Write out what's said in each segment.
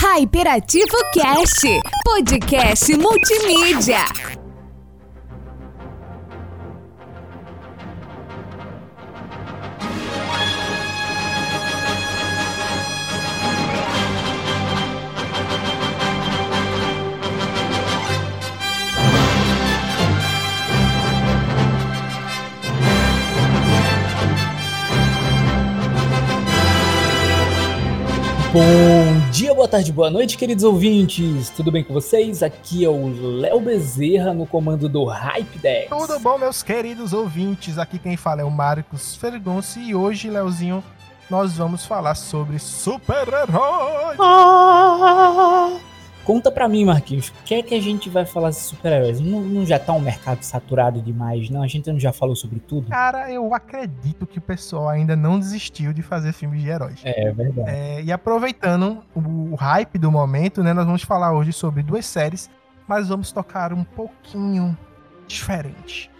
Hyperativo Cast, podcast multimídia. Boa tarde, boa noite, queridos ouvintes. Tudo bem com vocês? Aqui é o Léo Bezerra no comando do Hype Deck. Tudo bom, meus queridos ouvintes? Aqui quem fala é o Marcos Fergonci e hoje, Leozinho, nós vamos falar sobre super-heróis. Ah! Conta pra mim, Marquinhos, o que é que a gente vai falar de super-heróis? Não, não já tá um mercado saturado demais, não? A gente não já falou sobre tudo? Cara, eu acredito que o pessoal ainda não desistiu de fazer filmes de heróis. É verdade. É, e aproveitando o, o hype do momento, né, nós vamos falar hoje sobre duas séries, mas vamos tocar um pouquinho diferente.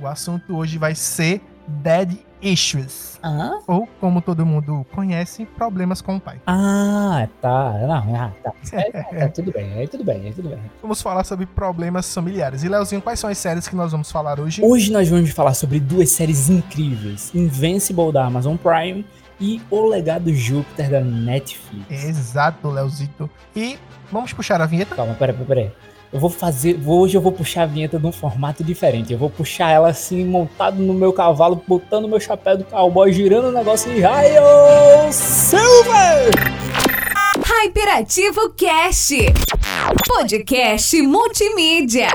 O assunto hoje vai ser Dead Issues. Ou, como todo mundo conhece, problemas com o pai. ah tá. Não, ah, tá. É, tá tudo bem, aí tudo bem, aí tudo bem. Vamos falar sobre problemas familiares. E, Leozinho, quais são as séries que nós vamos falar hoje? Hoje nós vamos falar sobre duas séries incríveis: Invincible da Amazon Prime e O Legado Júpiter da Netflix. Exato, Leozito. E vamos puxar a vinheta? Calma, peraí, peraí. Eu vou fazer. Hoje eu vou puxar a vinheta de um formato diferente. Eu vou puxar ela assim, montado no meu cavalo, botando meu chapéu do cowboy, girando o negócio e raio Silver! Hyperativo Cast, podcast multimídia.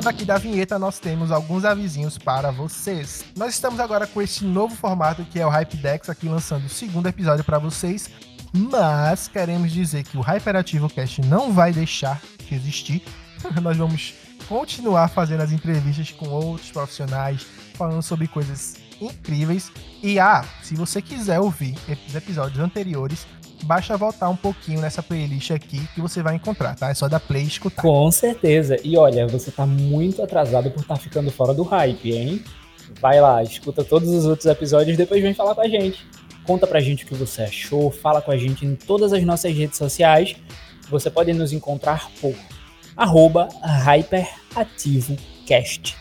Voltando aqui da vinheta, nós temos alguns avisinhos para vocês. Nós estamos agora com esse novo formato que é o Hype Dex, aqui lançando o segundo episódio para vocês. Mas queremos dizer que o Hyperativo Cast não vai deixar de existir. nós vamos continuar fazendo as entrevistas com outros profissionais, falando sobre coisas incríveis. E ah, se você quiser ouvir os episódios anteriores, basta voltar um pouquinho nessa playlist aqui que você vai encontrar, tá? É só dar play e escutar. Com certeza. E olha, você tá muito atrasado por estar ficando fora do hype, hein? Vai lá, escuta todos os outros episódios e depois vem falar com a gente. Conta pra gente o que você achou, fala com a gente em todas as nossas redes sociais. Você pode nos encontrar por arroba HyperativoCast.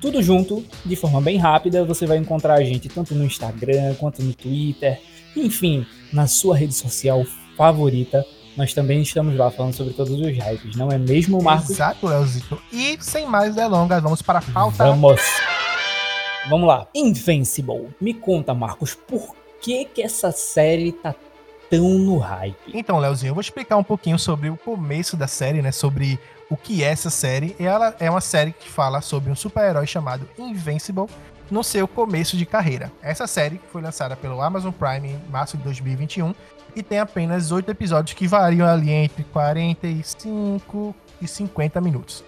Tudo junto, de forma bem rápida, você vai encontrar a gente tanto no Instagram quanto no Twitter, enfim, na sua rede social favorita. Nós também estamos lá falando sobre todos os hypes, não é mesmo, Marcos? Exato, Leozito. E sem mais delongas, vamos para a pauta. Vamos! Vamos lá. Invincible. Me conta, Marcos, por que que essa série tá tão no hype? Então, Leozinho, eu vou explicar um pouquinho sobre o começo da série, né? Sobre o que é essa série. Ela é uma série que fala sobre um super-herói chamado Invincible no seu começo de carreira. Essa série foi lançada pelo Amazon Prime em março de 2021 e tem apenas oito episódios que variam ali entre 45 e 50 minutos.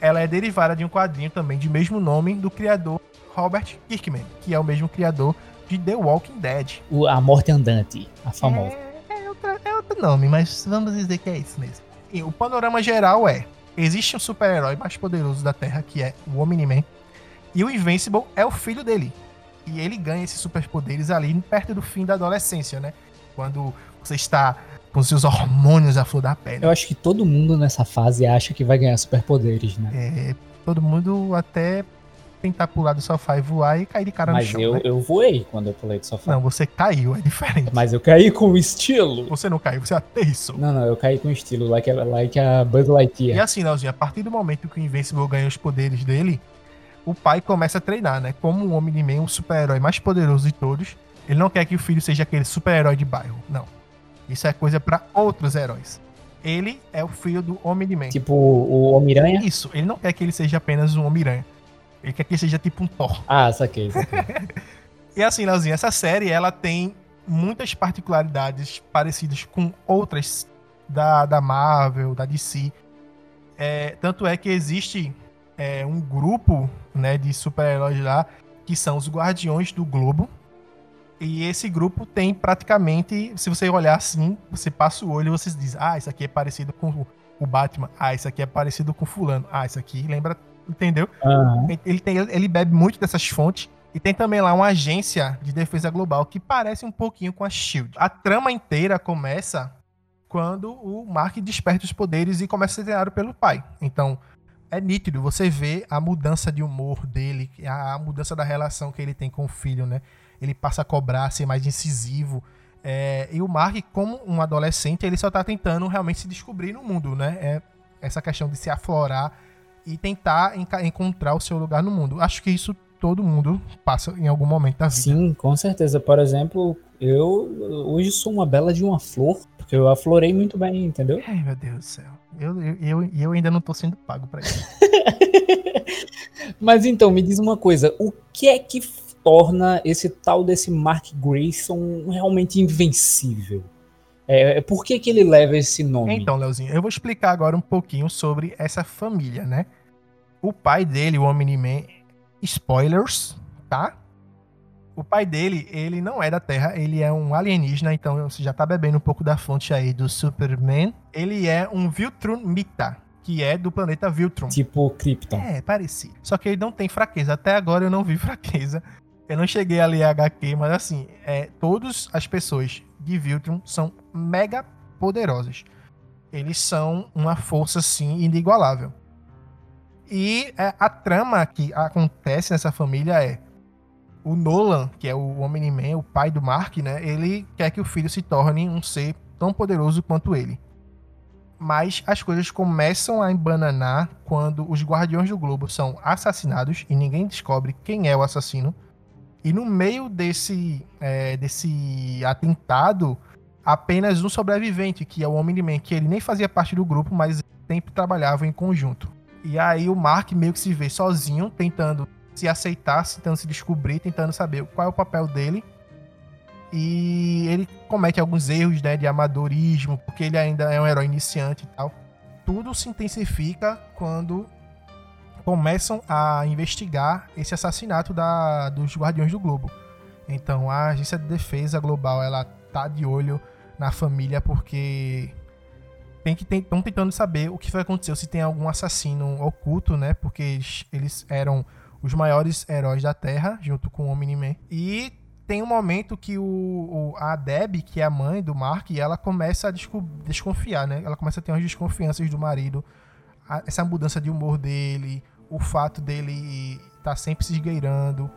Ela é derivada de um quadrinho também de mesmo nome do criador Robert Kirkman, que é o mesmo criador de The Walking Dead. O- a morte andante, a famosa. É, é, outra- é outro nome, mas vamos dizer que é isso mesmo. E o panorama geral é: existe um super-herói mais poderoso da Terra, que é o Omni-Man, e o Invincible é o filho dele. E ele ganha esses superpoderes ali perto do fim da adolescência, né? Quando você está com seus hormônios à flor da pele. Eu acho que todo mundo nessa fase acha que vai ganhar superpoderes, né? É, todo mundo até tentar pular do sofá e voar e cair de cara Mas no chão. eu, né? eu voei quando eu pulei do sofá. Não, você caiu, é diferente. Mas eu caí com estilo. Você não caiu, você aterrissou. Não, não, eu caí com estilo, like, a- like a Buzz E Lightyear. assim, Leozinho, a partir do momento que o Invincible ganha os poderes dele, o pai começa a treinar, né? Como o Omni-Man, o super-herói mais poderoso de todos, ele não quer que o filho seja aquele super-herói de bairro, não. Isso é coisa pra outros heróis. Ele é o filho do Omni-Man. Tipo o Homem-Aranha. Isso, ele não quer que ele seja apenas um Homem-Aranha. Ele quer que ele seja tipo um Thor. Ah, saquei, saquei. E assim, Leozinho, essa série, ela tem muitas particularidades parecidas com outras da, da Marvel, da DC. É, tanto é que existe é, um grupo né, de super-heróis lá que são os Guardiões do Globo. E esse grupo tem praticamente, se você olhar assim, você passa o olho e você diz: Ah, isso aqui é parecido com o Batman. Ah, isso aqui é parecido com Fulano. Ah, isso aqui lembra entendeu? Aham. Ele, tem, ele bebe muito dessas fontes. E tem também lá uma agência de defesa global que parece um pouquinho com a SHIELD. A trama inteira começa quando o Mark desperta os poderes e começa a ser treinado pelo pai. Então, é nítido, você vê a mudança de humor dele, a mudança da relação que ele tem com o filho, né? Ele passa a cobrar, a ser mais incisivo. É, e o Mark, como um adolescente, ele só tá tentando realmente se descobrir no mundo, né? É essa questão de se aflorar e tentar encontrar o seu lugar no mundo. Acho que isso todo mundo passa em algum momento da vida. Sim, com certeza. Por exemplo, eu hoje sou uma bela de uma flor, porque eu aflorei muito bem, entendeu? Ai, meu Deus do céu. Eu, eu, eu, eu ainda não tô sendo pago pra isso. Mas então, me diz uma coisa, o que é que torna esse tal desse Mark Grayson realmente invencível? É, é- por que que ele leva esse nome? Então, Leozinho, eu vou explicar agora um pouquinho sobre essa família, né? O pai dele, o Omni-Man, spoilers, tá? O pai dele, ele não é da Terra, ele é um alienígena, então você já tá bebendo um pouco da fonte aí do Superman. Ele é um Viltrumita, que é do planeta Viltrum. Tipo Krypton. É, parecido. Só que ele não tem fraqueza. Até agora eu não vi fraqueza. Eu não cheguei a ler HQ, mas assim, é, todas as pessoas de Viltrum são mega poderosas. Eles são uma força, assim, inigualável. E é, a trama que acontece nessa família é o Nolan, que é o Omni-Man, o pai do Mark, né? Ele quer que o filho se torne um ser tão poderoso quanto ele. Mas as coisas começam a embananar quando os Guardiões do Globo são assassinados e ninguém descobre quem é o assassino. E no meio desse, é, desse atentado, apenas um sobrevivente, que é o Omni-Man, que ele nem fazia parte do grupo, mas sempre trabalhavam em conjunto. E aí o Mark meio que se vê sozinho, tentando se aceitar, tentando se descobrir, tentando saber qual é o papel dele. E ele comete alguns erros né, de amadorismo, porque ele ainda é um herói iniciante e tal. Tudo se intensifica quando começam a investigar esse assassinato da, dos Guardiões do Globo. Então a Agência de Defesa Global ela tá de olho na família porque tem que estão tentando saber o que vai acontecer, se tem algum assassino oculto, né? Porque eles, eles eram os maiores heróis da Terra, junto com o Omni-Man. E tem um momento que o, o- a Deb, que é a mãe do Mark, ela começa a desco- desconfiar, né? Ela começa a ter umas desconfianças do marido. A- essa mudança de humor dele, o fato dele estar sempre se esgueirando.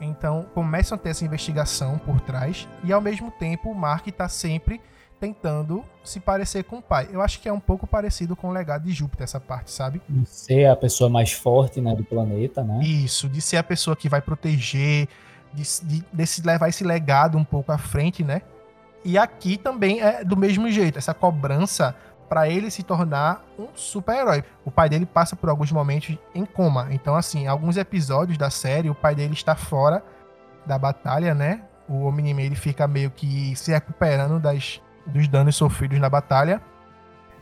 Então começam a ter essa investigação por trás. E ao mesmo tempo o Mark está sempre tentando se parecer com o pai. Eu acho que é um pouco parecido com o legado de Júpiter, essa parte, sabe? Ser a pessoa mais forte né, do planeta, né? Isso, de ser a pessoa que vai proteger, de, de, de se levar esse legado um pouco à frente, né? E aqui também é do mesmo jeito, essa cobrança para ele se tornar um super-herói. O pai dele passa por alguns momentos em coma. Então, assim, alguns episódios da série, o pai dele está fora da batalha, né? O Omni-Man ele fica meio que se recuperando das, dos danos sofridos na batalha.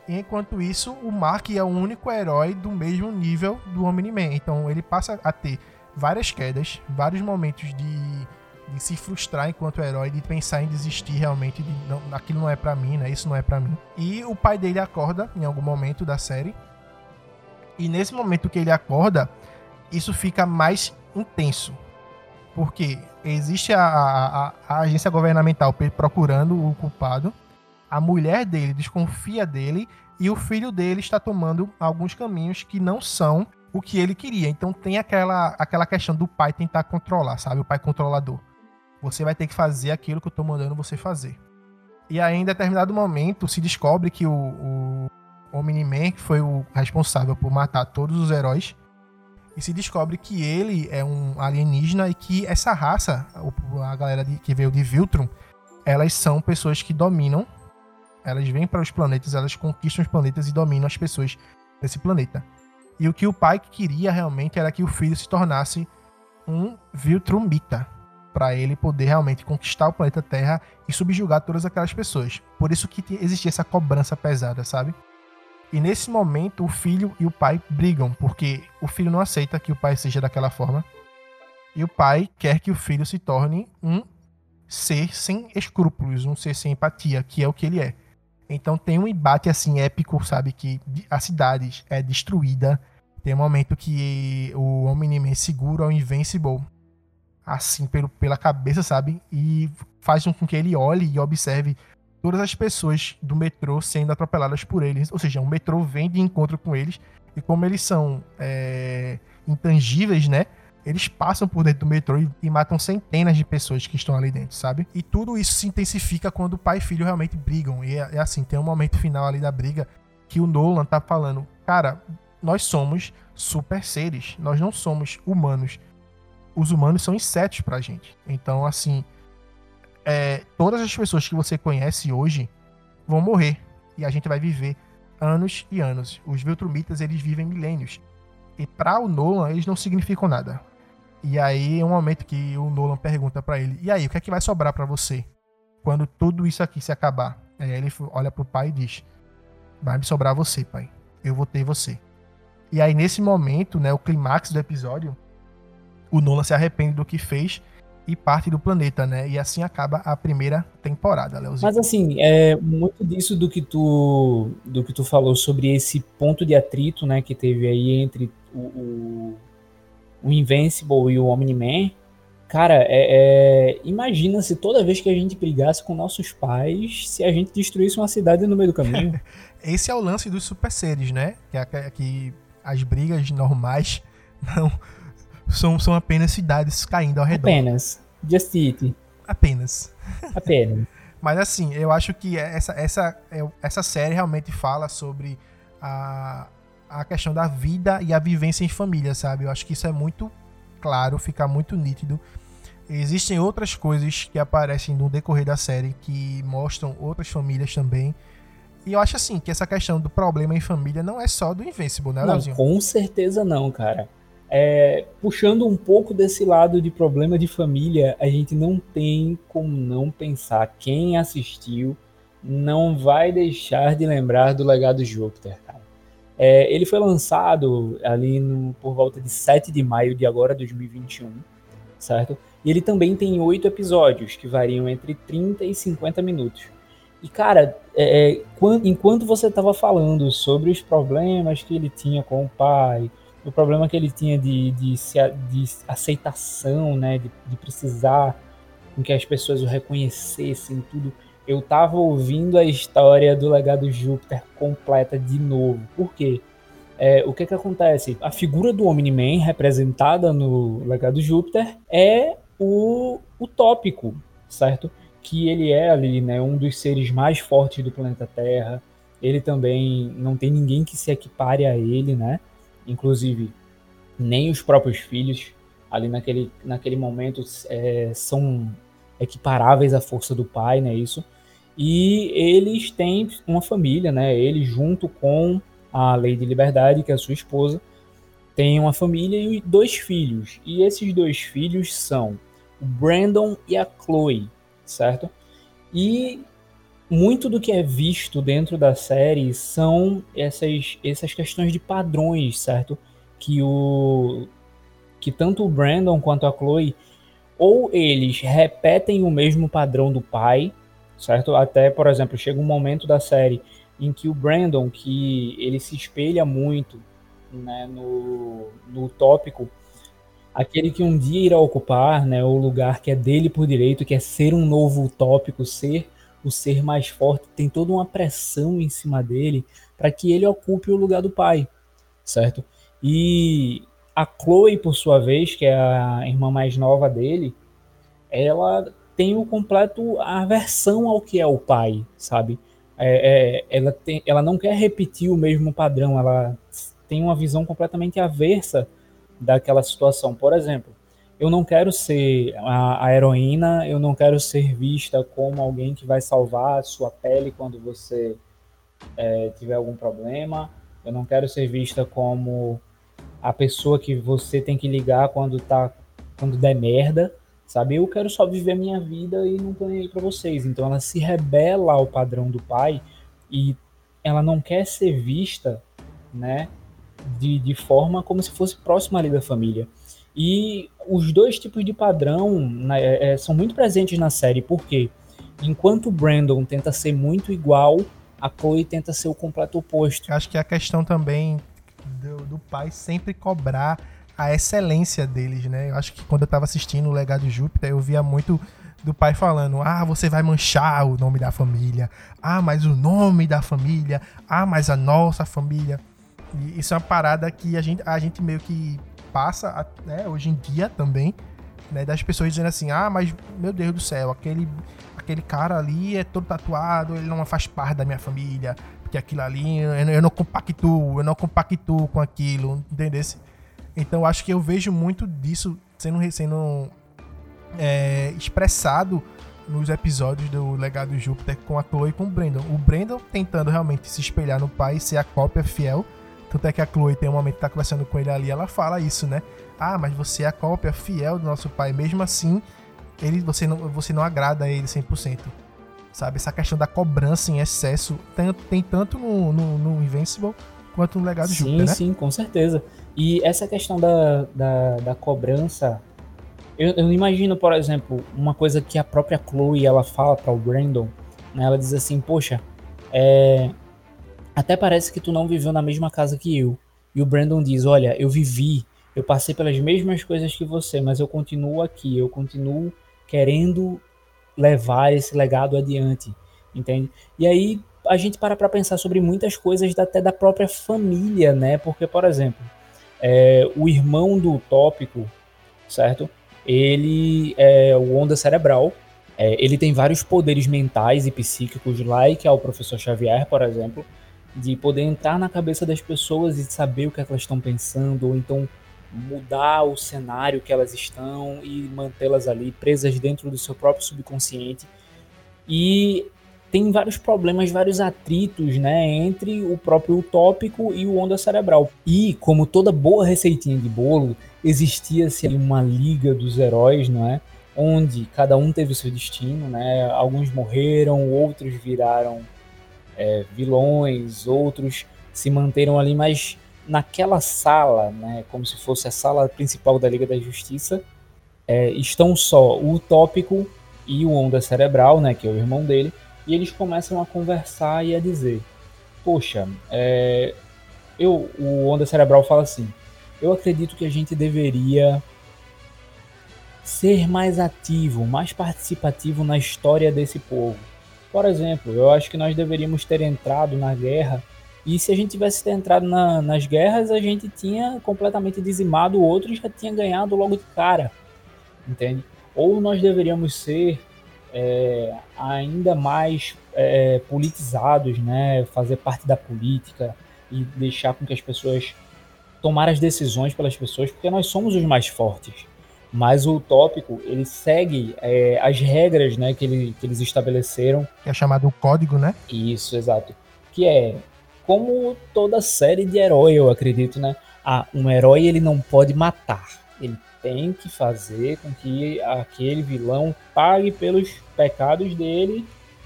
Enquanto isso, o Mark é o único herói do mesmo nível do Omni-Man. Então ele passa a ter várias quedas, vários momentos de, de se frustrar enquanto herói, de pensar em desistir realmente, de não, aquilo não é pra mim, né? Isso não é pra mim. E o pai dele acorda em algum momento da série. E nesse momento que ele acorda, isso fica mais intenso. Porque existe a, a, a- agência governamental procurando o culpado, a mulher dele desconfia dele e o filho dele está tomando alguns caminhos que não são o que ele queria. Então tem aquela, aquela questão do pai tentar controlar, sabe? O pai controlador. Você vai ter que fazer aquilo que eu tô mandando você fazer. E aí, em determinado momento, se descobre que o, o Omni-Man que foi o responsável por matar todos os heróis. E se descobre que ele é um alienígena e que essa raça, a galera de- que veio de Viltrum, elas são pessoas que dominam. Elas vêm para os planetas, elas conquistam os planetas e dominam as pessoas desse planeta. E o que o pai queria realmente era que o filho se tornasse um Viltrumita, para ele poder realmente conquistar o planeta Terra e subjugar todas aquelas pessoas. Por isso que existia essa cobrança pesada, sabe? E nesse momento o filho e o pai brigam, porque o filho não aceita que o pai seja daquela forma. E o pai quer que o filho se torne um ser sem escrúpulos, um ser sem empatia, que é o que ele é. Então tem um embate assim épico, sabe? Que a cidade é destruída Tem um momento que o Omni-Man segura o Invincible assim pelo, pela cabeça, sabe? E faz com que ele olhe e observe todas as pessoas do metrô sendo atropeladas por eles. Ou seja, o metrô vem de encontro com eles e como eles são é, intangíveis, né? Eles passam por dentro do metrô e, e, matam centenas de pessoas que estão ali dentro, sabe? E tudo isso se intensifica quando o pai e filho realmente brigam. E é, é assim, tem um momento final ali da briga que o Nolan tá falando, cara, nós somos super seres, nós não somos humanos. Os humanos são insetos pra gente. Então, assim, é, todas as pessoas que você conhece hoje vão morrer. E a gente vai viver anos e anos. Os Viltrumitas, eles vivem milênios. E para o Nolan, eles não significam nada. E aí é um momento que o Nolan pergunta para ele: "E aí, o que é que vai sobrar para você quando tudo isso aqui se acabar?" Aí ele olha pro pai e diz: "Vai me sobrar você, pai. Eu vou ter você." E aí nesse momento, né, o clímax do episódio, o Nolan se arrepende do que fez e parte do planeta, né? E assim acaba a primeira temporada, Leozinho. Mas assim, é muito disso do que tu do que tu falou sobre esse ponto de atrito, né, que teve aí entre o, o, o Invincible e o Omni-Man. Cara, é, é, imagina se toda vez que a gente brigasse com nossos pais, se a gente destruísse uma cidade no meio do caminho. Esse é o lance dos super seres, né? Que, que as brigas normais não são, são apenas cidades caindo ao redor. Apenas. Just It. Apenas. Apenas. Mas assim, eu acho que essa, essa, é, essa série realmente fala sobre a, a questão da vida e a vivência em família, sabe? Eu acho que isso é muito claro, fica muito nítido. Existem outras coisas que aparecem no decorrer da série que mostram outras famílias também. E eu acho assim que essa questão do problema em família não é só do Invincible, né, Não, com certeza não, cara. É, puxando um pouco desse lado de problema de família, a gente não tem como não pensar. Quem assistiu não vai deixar de lembrar do legado Júpiter, cara. É, ele foi lançado ali no, por volta de 7 de maio de agora, 2021, certo? E ele também tem oito episódios, que variam entre 30 e 50 minutos. E, cara, é, é enquanto você estava falando sobre os problemas que ele tinha com o pai, o problema que ele tinha de, de, de aceitação, né, de, de precisar com que as pessoas o reconhecessem, tudo. Eu tava ouvindo a história do legado Júpiter completa de novo. Por quê? É, o que que acontece? A figura do Omni-Man representada no legado Júpiter é o utópico, certo? Que ele é ali, né, um dos seres mais fortes do planeta Terra. Ele também não tem ninguém que se equipare a ele, né? inclusive nem os próprios filhos ali naquele, naquele momento é, são equiparáveis à força do pai, né? Isso. E eles têm uma família, né? Ele junto com a Lady Liberdade, que é a sua esposa, tem uma família e dois filhos. E esses dois filhos são o Brandon e a Chloe, certo? E muito do que é visto dentro da série são essas, essas questões de padrões, certo? Que o que tanto o Brandon quanto a Chloe ou eles repetem o mesmo padrão do pai, certo? Até, por exemplo, chega um momento da série em que o Brandon, que ele se espelha muito né, no, no tópico, aquele que um dia irá ocupar né, o lugar que é dele por direito, que é ser um novo tópico, ser o ser mais forte, tem toda uma pressão em cima dele para que ele ocupe o lugar do pai, certo? E a Chloe, por sua vez, que é a irmã mais nova dele, ela tem o completo aversão ao que é o pai, sabe? É, é, ela, tem, ela não quer repetir o mesmo padrão, ela tem uma visão completamente aversa daquela situação. Por exemplo, eu não quero ser a, a, heroína, eu não quero ser vista como alguém que vai salvar a sua pele quando você é, tiver algum problema. Eu não quero ser vista como a pessoa que você tem que ligar quando tá quando der merda, sabe? Eu quero só viver a minha vida e não tô nem aí para vocês. Então ela se rebela ao padrão do pai e ela não quer ser vista, né, de, de forma como se fosse próxima ali da família. E os dois tipos de padrão né, é, é, são muito presentes na série, porque enquanto o Brandon tenta ser muito igual, a Chloe tenta ser o completo oposto. Acho que a questão também do, do pai sempre cobrar a excelência deles, né? Eu acho que quando eu tava assistindo o Legado de Júpiter, eu via muito do pai falando: ah, você vai manchar o nome da família, ah, mas o nome da família, ah, mas a nossa família. E isso é uma parada que a gente, a gente meio que passa né, hoje em dia também, né, das pessoas dizendo assim: ah, mas meu Deus do céu, aquele, aquele cara ali é todo tatuado, ele não faz parte da minha família, porque aquilo ali eu, não compactuo, eu não compactuo com aquilo, entendesse? Então acho que eu vejo muito disso sendo, sendo é, expressado nos episódios do Legado Júpiter com a Chloe e com o Brandon. O Brandon tentando realmente se espelhar no pai, ser a cópia fiel. Tanto é que a Chloe tem um momento que tá conversando com ele ali, ela fala isso, né? Ah, mas você é a cópia fiel do nosso pai. Mesmo assim, ele, você, não, você não agrada a ele 100%. Sabe? Essa questão da cobrança em excesso tem, tem tanto no, no, no Invincible quanto no Legado sim, Júpiter, né? Sim, com certeza. E essa questão da, da, da cobrança, eu, eu, imagino, por exemplo, uma coisa que a própria Chloe ela fala para o Brandon, né? Ela diz assim, poxa, é, até parece que tu não viveu na mesma casa que eu. E o Brandon diz, olha, eu vivi, eu passei pelas mesmas coisas que você, mas eu continuo aqui, eu continuo querendo levar esse legado adiante, entende? E aí a gente para para pensar sobre muitas coisas até da própria família, né? Porque, por exemplo, é, o irmão do tópico, certo? Ele é o onda cerebral. É, ele tem vários poderes mentais e psíquicos, like ao professor Xavier, por exemplo, de poder entrar na cabeça das pessoas e saber o que elas estão pensando, ou então mudar o cenário que elas estão e mantê-las ali presas dentro do seu próprio subconsciente. E tem vários problemas, vários atritos, né, entre o próprio utópico e o onda cerebral. E como toda boa receitinha de bolo, existia-se uma liga dos heróis, não é? Onde cada um teve o seu destino, né? Alguns morreram, outros viraram é, vilões, outros se manteram ali, mas naquela sala, né, como se fosse a sala principal da Liga da Justiça, é, estão só o Utópico e o Onda Cerebral, né, que é o irmão dele, e eles começam a conversar e a dizer: Poxa, é, eu, o Onda Cerebral fala assim: Eu acredito que a gente deveria ser mais ativo, mais participativo na história desse povo. Por exemplo, eu acho que nós deveríamos ter entrado na guerra. E se a gente tivesse entrado na, nas guerras, a gente tinha completamente dizimado o outro e já tinha ganhado logo de cara. Entende? Ou nós deveríamos ser é, ainda mais é, politizados, né? fazer parte da política e deixar com que as pessoas tomar as decisões pelas pessoas, porque nós somos os mais fortes. Mas o tópico, ele segue é, as regras né, que, ele, que eles estabeleceram. Que é chamado código, né? Isso, exato. Que é, como toda série de herói, eu acredito, né? Ah, um herói ele não pode matar. Tem que fazer com que aquele vilão pague pelos pecados dele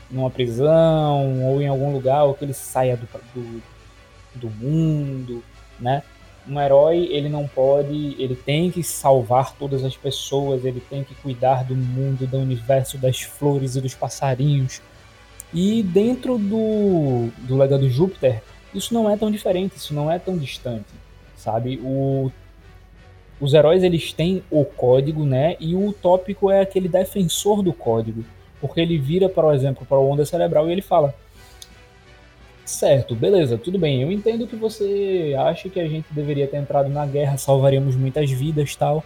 numa prisão ou em algum lugar, ou que ele saia do, do, do mundo, né? Um herói, ele não pode, ele tem que salvar todas as pessoas, ele tem que cuidar do mundo, do universo, das flores e dos passarinhos. E dentro do, do Legado Júpiter, isso não é tão diferente, isso não é tão distante, sabe? O os heróis eles têm o código, né? E o utópico é aquele defensor do código, porque ele vira, por exemplo, para o onda cerebral e ele fala: Certo, beleza, tudo bem. Eu entendo que você acha que a gente deveria ter entrado na guerra, salvaríamos muitas vidas, tal.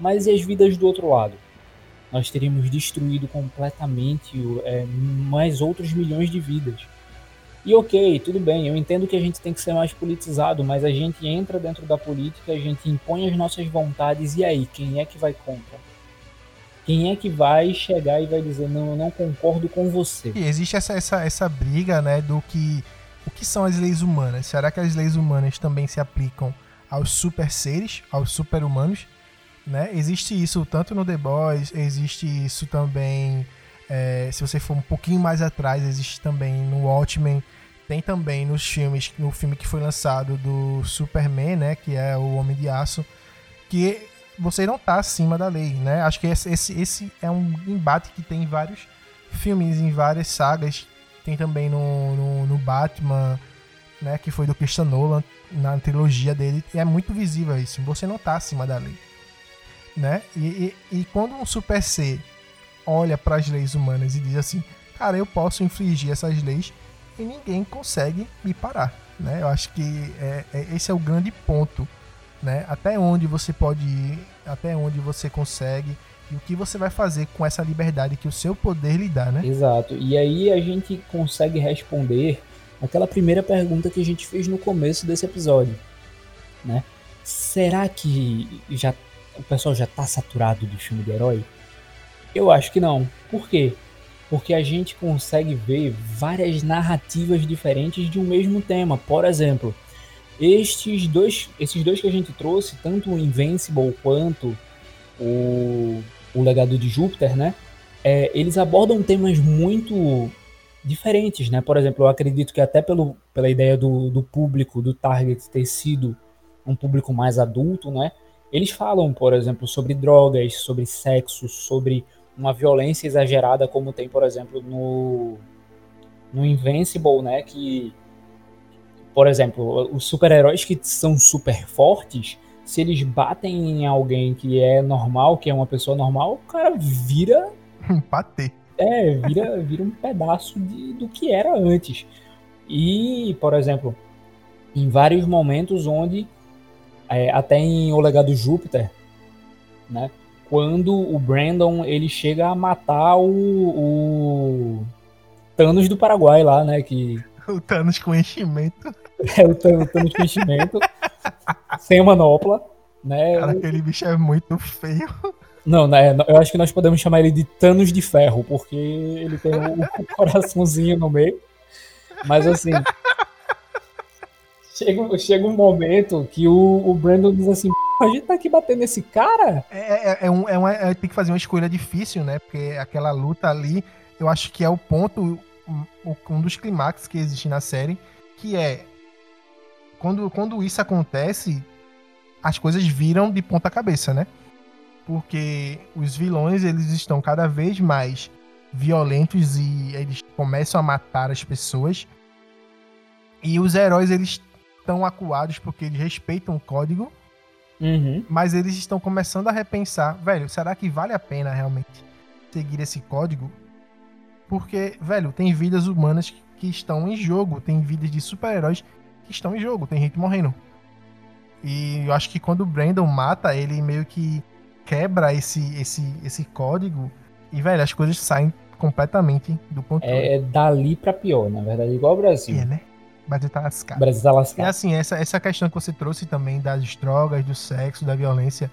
Mas e as vidas do outro lado? Nós teríamos destruído completamente é, mais outros milhões de vidas. E ok, tudo bem, eu entendo que a gente tem que ser mais politizado, mas a gente entra dentro da política, a gente impõe as nossas vontades, e aí, quem é que vai contra? Quem é que vai chegar e vai dizer, não, eu não concordo com você? E existe essa, essa, essa briga, né, do que. O que são as leis humanas? Será que as leis humanas também se aplicam aos super seres, aos super humanos? Né? Existe isso tanto no The Boys, existe isso também é, se você for um pouquinho mais atrás, existe também no Watchmen, tem também nos filmes, no filme que foi lançado do Superman, né, que é o Homem de Aço, que você não tá acima da lei, né? Acho que esse, esse, esse é um embate que tem em vários filmes, em várias sagas, tem também no, no, no Batman, né, que foi do Christian Nolan na trilogia dele, e é muito visível isso. Você não tá acima da lei, né? E, e, e quando um super ser olha para as leis humanas e diz assim, cara, eu posso infringir essas leis e ninguém consegue me parar, né? Eu acho que é, é, esse é o grande ponto, né? Até onde você pode ir, até onde você consegue e o que você vai fazer com essa liberdade que o seu poder lhe dá, né? Exato. E aí a gente consegue responder aquela primeira pergunta que a gente fez no começo desse episódio, né? Será que já o pessoal já tá saturado do filme de herói? Eu acho que não. Por quê? Porque a gente consegue ver várias narrativas diferentes de um mesmo tema. Por exemplo, estes dois, esses dois que a gente trouxe, tanto o Invincible quanto o, o Legado de Júpiter, né? É, eles abordam temas muito diferentes, né? Por exemplo, eu acredito que até pelo, pela ideia do, do público, do target ter sido um público mais adulto, né? Eles falam, por exemplo, sobre drogas, sobre sexo, sobre uma violência exagerada, como tem, por exemplo, no, no Invincible, né? Que, por exemplo, os super-heróis que são super fortes, se eles batem em alguém que é normal, que é uma pessoa normal, o cara vira. Bater. É, vira, vira um pedaço de, do que era antes. E, por exemplo, em vários momentos onde, é, até em O Legado Júpiter, né? Quando o Brandon ele chega a matar o, o Thanos do Paraguai lá, né? Que... O Thanos com enchimento. É, o Thanos, o Thanos com enchimento. sem manopla, né? Cara, aquele bicho é muito feio. Não, né? Eu acho que nós podemos chamar ele de Thanos de Ferro, porque ele tem o, o coraçãozinho no meio. Mas assim. Chega, chega um momento que o, o Brandon diz assim: a gente tá aqui batendo esse cara? É, é, é, um, é, uma, é tem que fazer uma escolha difícil, né? Porque aquela luta ali, eu acho que é o ponto, um, um dos clímax que existe na série, que é quando, quando isso acontece, as coisas viram de ponta cabeça, né? Porque os vilões, eles estão cada vez mais violentos e eles começam a matar as pessoas. E os heróis, eles estão acuados porque eles respeitam o código. Uhum. Mas eles estão começando a repensar, velho, será que vale a pena realmente seguir esse código? Porque, velho, tem vidas humanas que estão em jogo, tem vidas de super-heróis que estão em jogo, tem gente morrendo. E eu acho que quando o Brandon mata, ele meio que quebra esse, esse, esse código e, velho, as coisas saem completamente do controle. É, é dali pra pior, na verdade, igual o Brasil. É, né? O Brasil tá lascado. O Brasil tá lascado. E assim, essa, essa questão que você trouxe também das drogas, do sexo, da violência,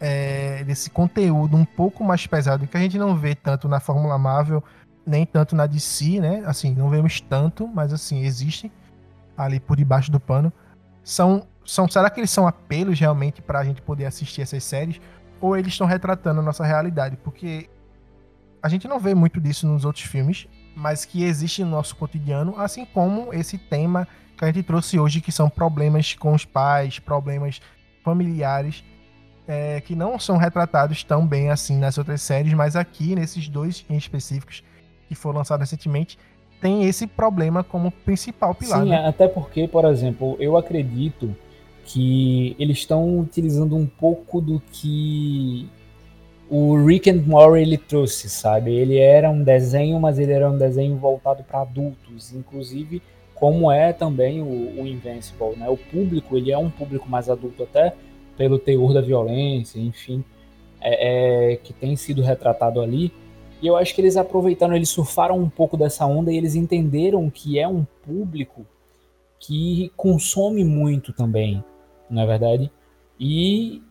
é, desse conteúdo um pouco mais pesado, que a gente não vê tanto na Fórmula Marvel, nem tanto na DC, né? Assim, não vemos tanto, mas assim, existe ali por debaixo do pano. São, são será que eles são apelos realmente para a gente poder assistir essas séries? Ou eles estão retratando a nossa realidade? Porque a gente não vê muito disso nos outros filmes, mas que existe no nosso cotidiano, assim como esse tema que a gente trouxe hoje, que são problemas com os pais, problemas familiares, é, que não são retratados tão bem assim nas outras séries, mas aqui, nesses dois em específicos, que foram lançados recentemente, tem esse problema como principal pilar. Sim, né? até porque, por exemplo, eu acredito que eles estão utilizando um pouco do que o Rick and Morty ele trouxe, sabe? Ele era um desenho, mas ele era um desenho voltado para adultos, inclusive como é também o, o Invincible, né? O público ele é um público mais adulto até pelo teor da violência, enfim, é, é, que tem sido retratado ali. E eu acho que eles aproveitaram, eles surfaram um pouco dessa onda e eles entenderam que é um público que consome muito também, não é verdade? E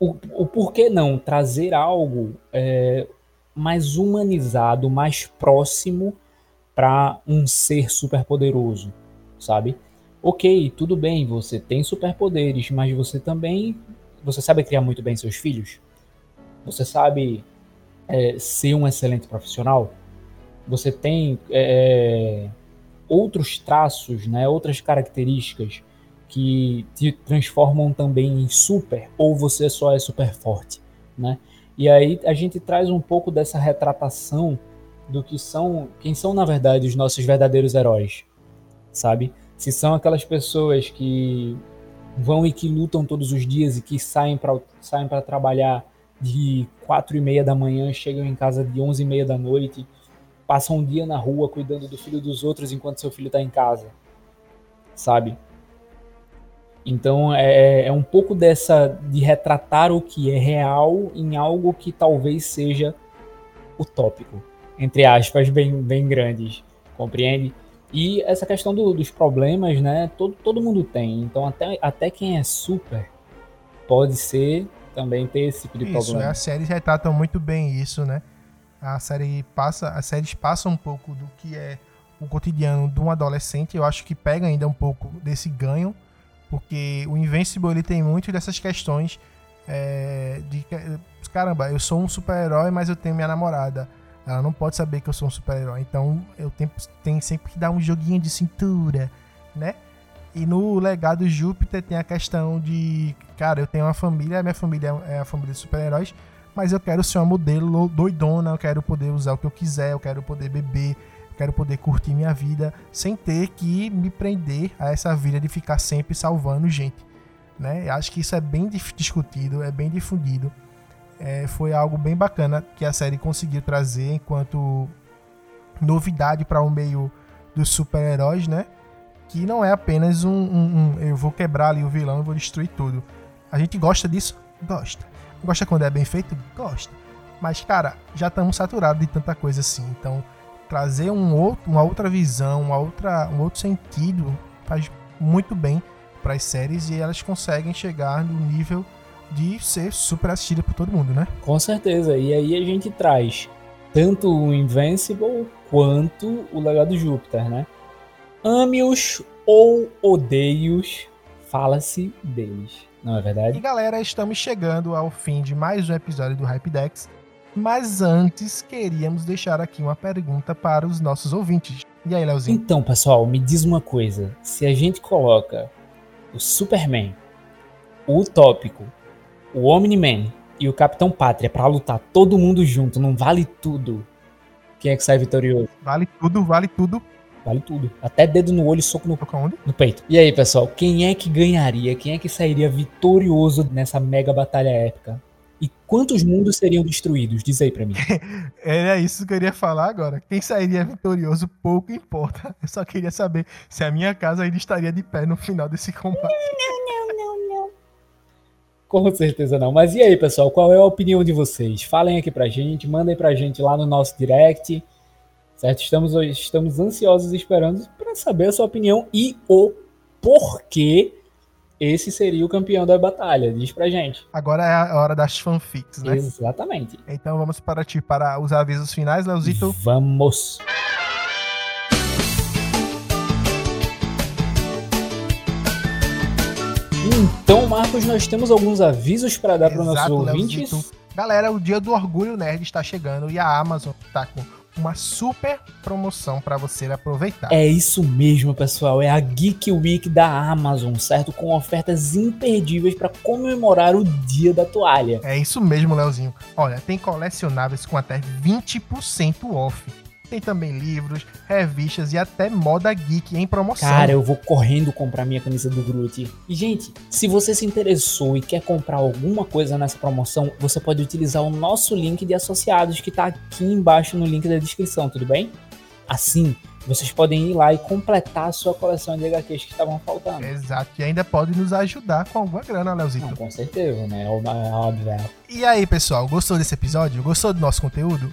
o, o porquê não trazer algo é, mais humanizado, mais próximo para um ser superpoderoso, sabe? Ok, tudo bem, você tem superpoderes, mas você também você sabe criar muito bem seus filhos. Você sabe é, ser um excelente profissional, você tem é, outros traços, né, outras características que te transformam também em super, ou você só é super forte, né? E aí a gente traz um pouco dessa retratação do que são, quem são na verdade os nossos verdadeiros heróis, sabe? se são aquelas pessoas que vão e que lutam todos os dias e que saem para saem para trabalhar de quatro e meia da manhã, chegam em casa de onze e meia da noite, passam um dia na rua cuidando do filho dos outros enquanto seu filho está em casa, sabe? Então é, é um pouco dessa de retratar o que é real em algo que talvez seja utópico, entre aspas, bem, bem grandes, compreende? E essa questão do, dos problemas, né? Todo, todo mundo tem. Então até, até quem é super pode ser também ter esse tipo de isso, problema. Isso, as séries retratam muito bem isso, né? A série passa, as séries passam um pouco do que é o cotidiano de um adolescente. Eu acho que pega ainda um pouco desse ganho porque o Invincible ele tem muito dessas questões é, de caramba, eu sou um super-herói, mas eu tenho minha namorada. Ela não pode saber que eu sou um super-herói. Então eu tenho, tenho sempre que dar um joguinho de cintura, né? E no legado Júpiter tem a questão de, cara, eu tenho uma família, minha família é a família de super-heróis, mas eu quero ser uma modelo doidona, eu quero poder usar o que eu quiser, eu quero poder beber, quero poder curtir minha vida sem ter que me prender a essa vida de ficar sempre salvando gente. Né? Acho que isso é bem discutido, é bem difundido. É, foi algo bem bacana que a série conseguiu trazer enquanto novidade para o um meio dos super-heróis, né? Que não é apenas um, um, um, eu vou quebrar ali o vilão, eu vou destruir tudo. A gente gosta disso? Gosta. Gosta quando é bem feito? Gosta. Mas, cara, já estamos saturados de tanta coisa assim. Então, trazer um outro, uma outra visão, uma outra, um outro sentido faz muito bem para as séries e elas conseguem chegar no nível de ser super assistida por todo mundo, né? Com certeza. E aí a gente traz tanto o Invincible quanto o Legado Júpiter, né? Ame-os ou odeie-os, fala-se deles. Não é verdade? E galera, estamos chegando ao fim de mais um episódio do Hypedex. Mas antes, queríamos deixar aqui uma pergunta para os nossos ouvintes. E aí, Leozinho? Então, pessoal, me diz uma coisa. Se a gente coloca o Superman, o Utópico, o Omni-Man e o Capitão Pátria para lutar todo mundo junto, não vale tudo. Quem é que sai vitorioso? Vale tudo, vale tudo. Vale tudo. Até dedo no olho e soco no, onde? no peito. E aí, pessoal, quem é que ganharia? Quem é que sairia vitorioso nessa mega batalha épica? E quantos mundos seriam destruídos? Diz aí pra mim. Era isso que eu queria falar agora. Quem sairia vitorioso, pouco importa. Eu só queria saber se a minha casa ainda estaria de pé no final desse combate. Não, não, não, não. Com certeza não. Mas e aí, pessoal? Qual é a opinião de vocês? Falem aqui pra gente, mandem pra gente lá no nosso direct. Certo? Estamos, estamos ansiosos esperando para saber a sua opinião e o porquê esse seria o campeão da batalha. Diz pra gente. Agora é a hora das fanfics, né? Exatamente. Então vamos para ti para os avisos finais, Leozito. Vamos. Então, Marcos, nós temos alguns avisos para dar para os nossos ouvintes. Galera, o dia do Orgulho Nerd está chegando e a Amazon está com uma super promoção para você aproveitar. É isso mesmo, pessoal. É a Geek Week da Amazon, certo? Com ofertas imperdíveis para comemorar o Dia da Toalha. É isso mesmo, Leozinho. Olha, tem colecionáveis com até 20% off tem também livros, revistas e até moda geek em promoção. Cara, eu vou correndo comprar minha camisa do Groot. E, gente, se você se interessou e quer comprar alguma coisa nessa promoção, você pode utilizar o nosso link de associados que tá aqui embaixo no link da descrição, tudo bem? Assim, vocês podem ir lá e completar a sua coleção de HQs que estavam faltando. Exato, e ainda pode nos ajudar com alguma grana, Leozito. Não, com certeza, né? É óbvio. E aí, pessoal, gostou desse episódio? Gostou do nosso conteúdo?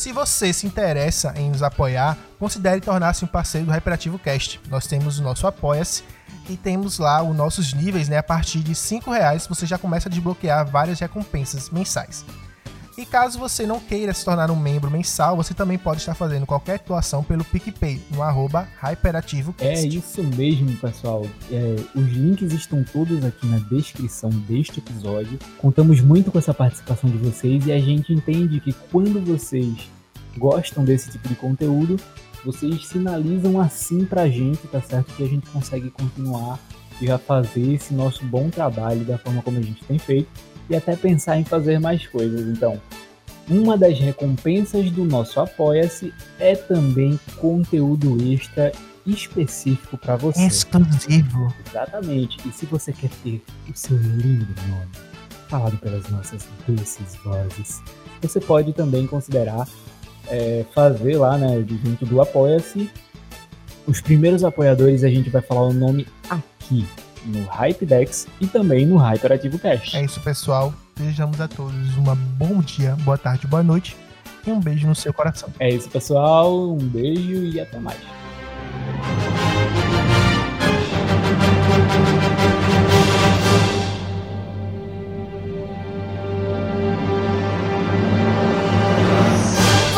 Se você se interessa em nos apoiar, considere tornar-se um parceiro do Hyperativo Cast. Nós temos o nosso Apoia-se e temos lá os nossos níveis, né? A partir de R$ reais você já começa a desbloquear várias recompensas mensais. E caso você não queira se tornar um membro mensal, você também pode estar fazendo qualquer doação pelo PicPay, no arroba HyperativoCast. É isso mesmo, pessoal. É, os links estão todos aqui na descrição deste episódio. Contamos muito com essa participação de vocês e a gente entende que quando vocês gostam desse tipo de conteúdo, vocês sinalizam assim pra gente, tá certo? Que a gente consegue continuar e a fazer esse nosso bom trabalho da forma como a gente tem feito e até pensar em fazer mais coisas. Então, uma das recompensas do nosso Apoia-se é também conteúdo extra específico para você. Exclusivo. Exatamente. E se você quer ter o seu lindo nome falado pelas nossas doces vozes, você pode também considerar é, fazer lá, né, junto do Apoia-se. Os primeiros apoiadores a gente vai falar o nome aqui no Hypedex e também no Hyperativo Cast. É isso, pessoal. Desejamos a todos uma bom dia, boa tarde, boa noite e um beijo no seu coração. É isso, pessoal. Um beijo e até mais.